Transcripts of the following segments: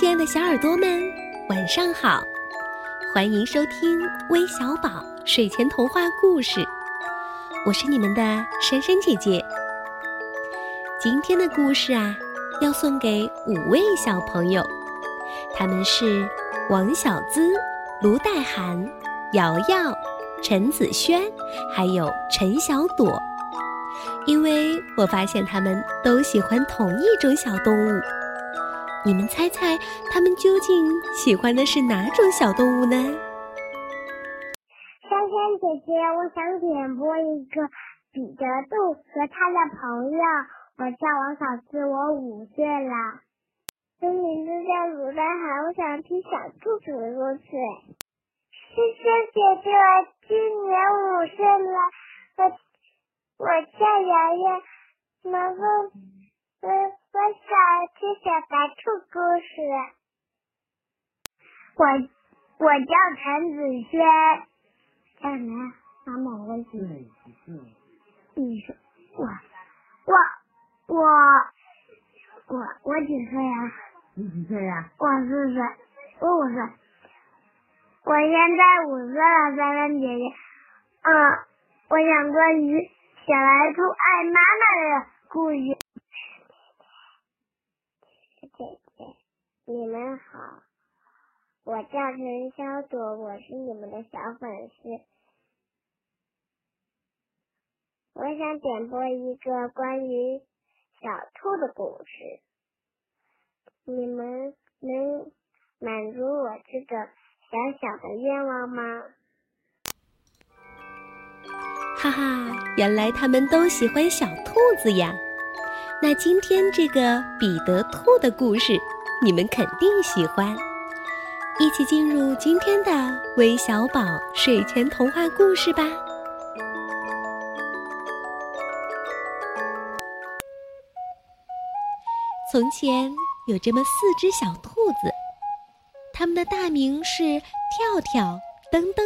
亲爱的小耳朵们，晚上好！欢迎收听微小宝睡前童话故事，我是你们的珊珊姐姐。今天的故事啊，要送给五位小朋友，他们是王小姿、卢黛涵、瑶瑶、陈子轩，还有陈小朵。因为我发现他们都喜欢同一种小动物。你们猜猜，他们究竟喜欢的是哪种小动物呢？珊珊姐姐，我想点播一个彼得兔和他的朋友。我叫王小志，我五岁了。我名字叫卢丹涵，我想听小兔子的故事。珊珊姐姐，我今年五岁了。我我叫瑶瑶，麻烦。嗯我想听小白兔故事。我我叫陈子轩，叫什么？妈妈微信。你说我我我我我几岁呀？你几岁呀？我四岁，我五岁。我现在五岁了，珊珊姐姐。嗯，我想关于小白兔爱妈妈的故事。你们好，我叫陈小朵，我是你们的小粉丝。我想点播一个关于小兔的故事，你们能满足我这个小小的愿望吗？哈哈，原来他们都喜欢小兔子呀！那今天这个彼得兔的故事。你们肯定喜欢，一起进入今天的微小宝睡前童话故事吧。从前有这么四只小兔子，它们的大名是跳跳、噔噔、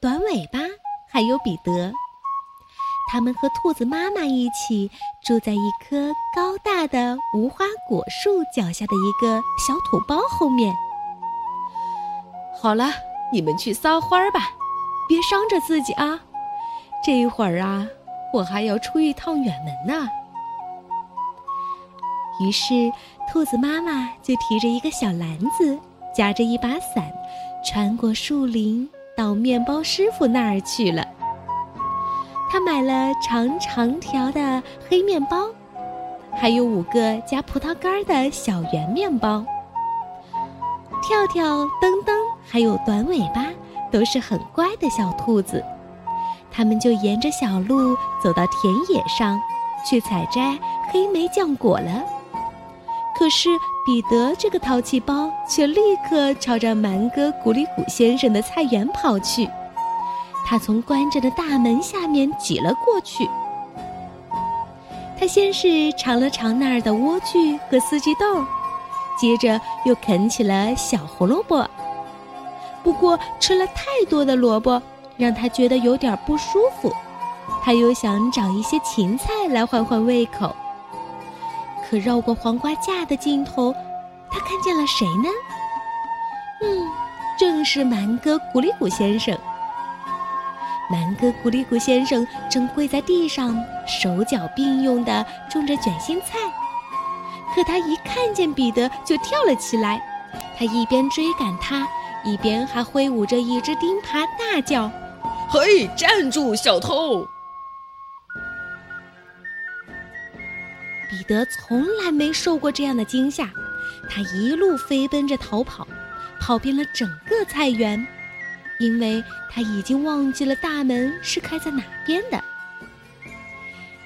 短尾巴，还有彼得。他们和兔子妈妈一起住在一棵高大的无花果树脚下的一个小土包后面。好了，你们去撒欢吧，别伤着自己啊！这一会儿啊，我还要出一趟远门呢。于是，兔子妈妈就提着一个小篮子，夹着一把伞，穿过树林，到面包师傅那儿去了。他买了长长条的黑面包，还有五个加葡萄干的小圆面包。跳跳、蹬蹬还有短尾巴都是很乖的小兔子，他们就沿着小路走到田野上，去采摘黑莓浆果了。可是彼得这个淘气包却立刻朝着蛮哥古里古先生的菜园跑去。他从关着的大门下面挤了过去。他先是尝了尝那儿的莴苣和四季豆，接着又啃起了小胡萝卜。不过吃了太多的萝卜，让他觉得有点不舒服。他又想找一些芹菜来换换胃口。可绕过黄瓜架的尽头，他看见了谁呢？嗯，正是蛮哥古里古先生。蛮哥古里古先生正跪在地上，手脚并用地种着卷心菜。可他一看见彼得，就跳了起来。他一边追赶他，一边还挥舞着一只钉耙，大叫：“嘿，站住，小偷！”彼得从来没受过这样的惊吓，他一路飞奔着逃跑，跑遍了整个菜园。因为他已经忘记了大门是开在哪边的。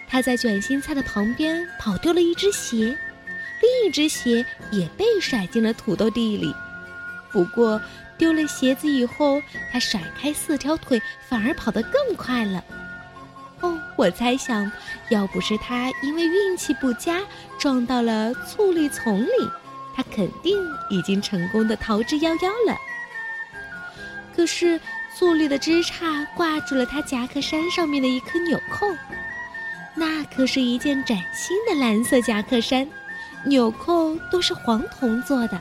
他在卷心菜的旁边跑丢了一只鞋，另一只鞋也被甩进了土豆地里。不过丢了鞋子以后，他甩开四条腿，反而跑得更快了。哦，我猜想，要不是他因为运气不佳撞到了醋栗丛里，他肯定已经成功的逃之夭夭了。可是，醋栗的枝杈挂住了他夹克衫上面的一颗纽扣，那可是一件崭新的蓝色夹克衫，纽扣都是黄铜做的。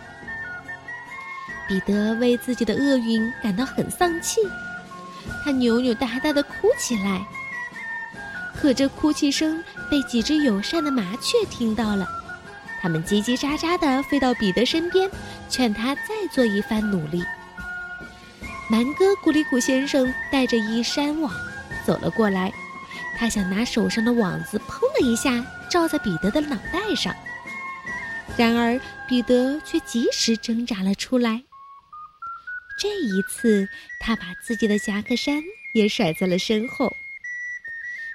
彼得为自己的厄运感到很丧气，他扭扭哒哒的哭起来。可这哭泣声被几只友善的麻雀听到了，它们叽叽喳喳的飞到彼得身边，劝他再做一番努力。南哥古里古先生带着一山网走了过来，他想拿手上的网子砰的一下罩在彼得的脑袋上，然而彼得却及时挣扎了出来。这一次，他把自己的夹克衫也甩在了身后。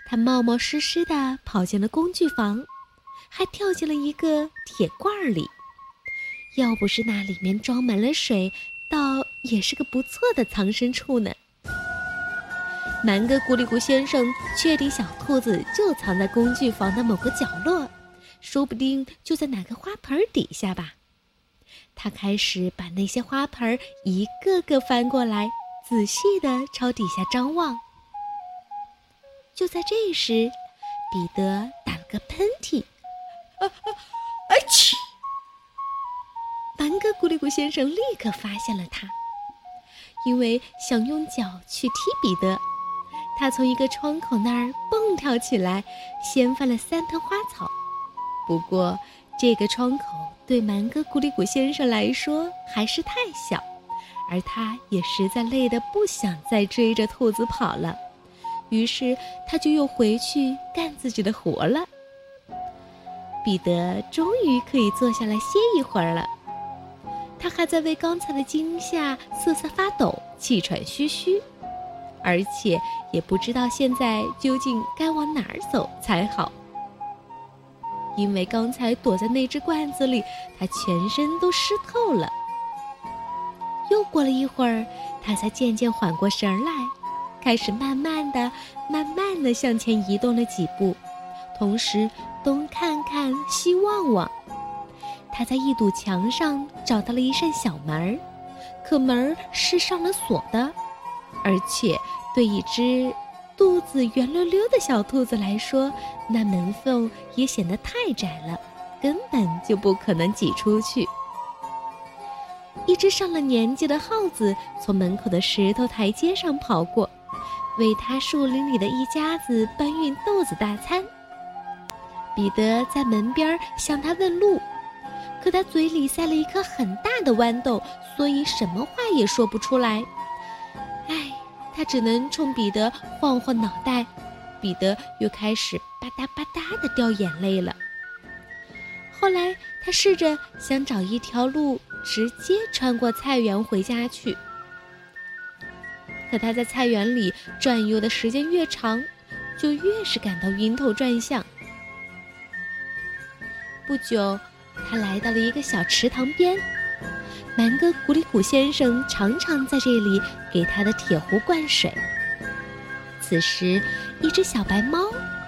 他冒冒失失地跑进了工具房，还跳进了一个铁罐里。要不是那里面装满了水，倒也是个不错的藏身处呢。蛮哥咕里咕先生确定小兔子就藏在工具房的某个角落，说不定就在哪个花盆底下吧。他开始把那些花盆一个个翻过来，仔细的朝底下张望。就在这时，彼得打了个喷嚏，啊啊！哎嚏！蛮哥古里咕先生立刻发现了他，因为想用脚去踢彼得，他从一个窗口那儿蹦跳起来，掀翻了三盆花草。不过，这个窗口。对蛮哥古里古先生来说还是太小，而他也实在累得不想再追着兔子跑了，于是他就又回去干自己的活了。彼得终于可以坐下来歇一会儿了，他还在为刚才的惊吓瑟瑟发抖、气喘吁吁，而且也不知道现在究竟该往哪儿走才好。因为刚才躲在那只罐子里，他全身都湿透了。又过了一会儿，他才渐渐缓过神来，开始慢慢的、慢慢的向前移动了几步，同时东看看西望望。他在一堵墙上找到了一扇小门儿，可门儿是上了锁的，而且对一只。肚子圆溜溜的小兔子来说，那门缝也显得太窄了，根本就不可能挤出去。一只上了年纪的耗子从门口的石头台阶上跑过，为他树林里的一家子搬运豆子大餐。彼得在门边向他问路，可他嘴里塞了一颗很大的豌豆，所以什么话也说不出来。唉他只能冲彼得晃晃脑袋，彼得又开始吧嗒吧嗒的掉眼泪了。后来他试着想找一条路直接穿过菜园回家去，可他在菜园里转悠的时间越长，就越是感到晕头转向。不久，他来到了一个小池塘边。蛮哥古里古先生常常在这里给他的铁壶灌水。此时，一只小白猫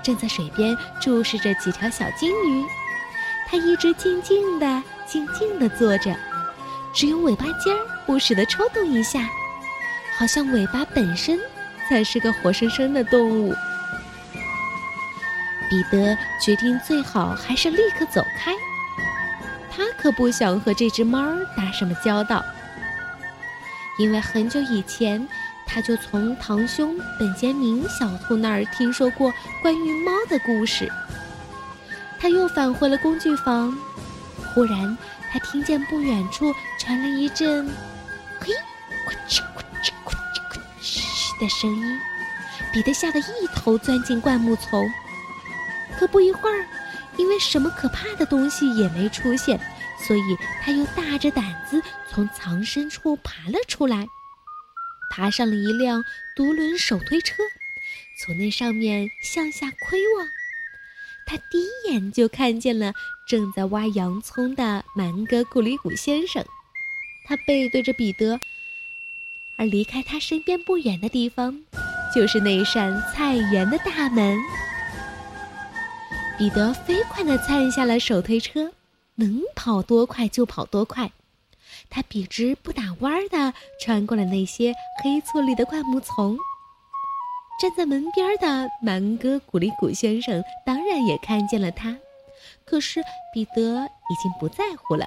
正在水边注视着几条小金鱼，它一直静静地、静静地坐着，只有尾巴尖儿不时地抽动一下，好像尾巴本身才是个活生生的动物。彼得决定，最好还是立刻走开。他可不想和这只猫打什么交道，因为很久以前他就从堂兄本杰明小兔那儿听说过关于猫的故事。他又返回了工具房，忽然他听见不远处传来一阵“嘿，咕哧咕哧咕哧咕哧”的声音，彼得吓得一头钻进灌木丛。可不一会儿。因为什么可怕的东西也没出现，所以他又大着胆子从藏身处爬了出来，爬上了一辆独轮手推车，从那上面向下窥望。他第一眼就看见了正在挖洋葱的蛮哥古里古先生，他背对着彼得，而离开他身边不远的地方，就是那扇菜园的大门。彼得飞快地窜下了手推车，能跑多快就跑多快。他笔直不打弯地穿过了那些黑粗里的灌木丛。站在门边的蛮哥古里古先生当然也看见了他，可是彼得已经不在乎了。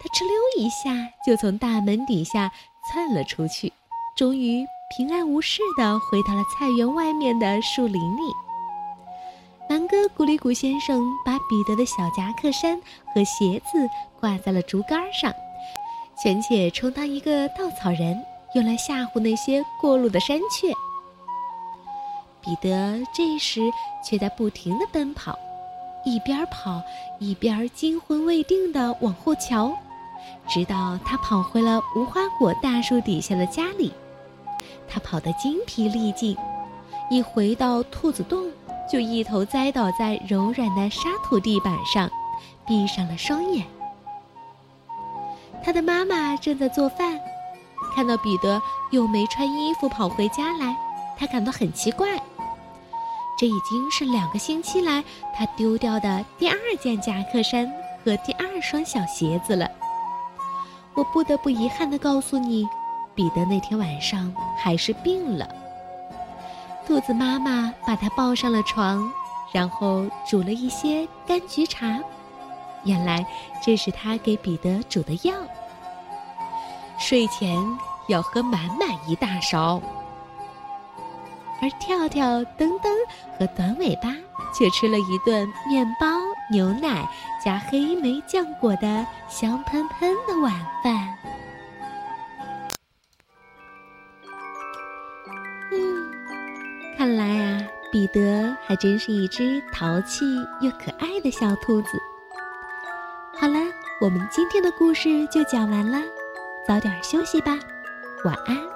他哧溜一下就从大门底下窜了出去，终于平安无事地回到了菜园外面的树林里。南哥古里古先生把彼得的小夹克衫和鞋子挂在了竹竿上，权且充当一个稻草人，用来吓唬那些过路的山雀。彼得这时却在不停地奔跑，一边跑一边惊魂未定地往后瞧，直到他跑回了无花果大树底下的家里。他跑得精疲力尽，一回到兔子洞。就一头栽倒在柔软的沙土地板上，闭上了双眼。他的妈妈正在做饭，看到彼得又没穿衣服跑回家来，他感到很奇怪。这已经是两个星期来他丢掉的第二件夹克衫和第二双小鞋子了。我不得不遗憾地告诉你，彼得那天晚上还是病了。兔子妈妈把它抱上了床，然后煮了一些柑橘茶。原来这是他给彼得煮的药。睡前要喝满满一大勺。而跳跳、噔噔和短尾巴却吃了一顿面包、牛奶加黑莓酱果的香喷喷的晚饭。彼得还真是一只淘气又可爱的小兔子。好了，我们今天的故事就讲完了，早点休息吧，晚安。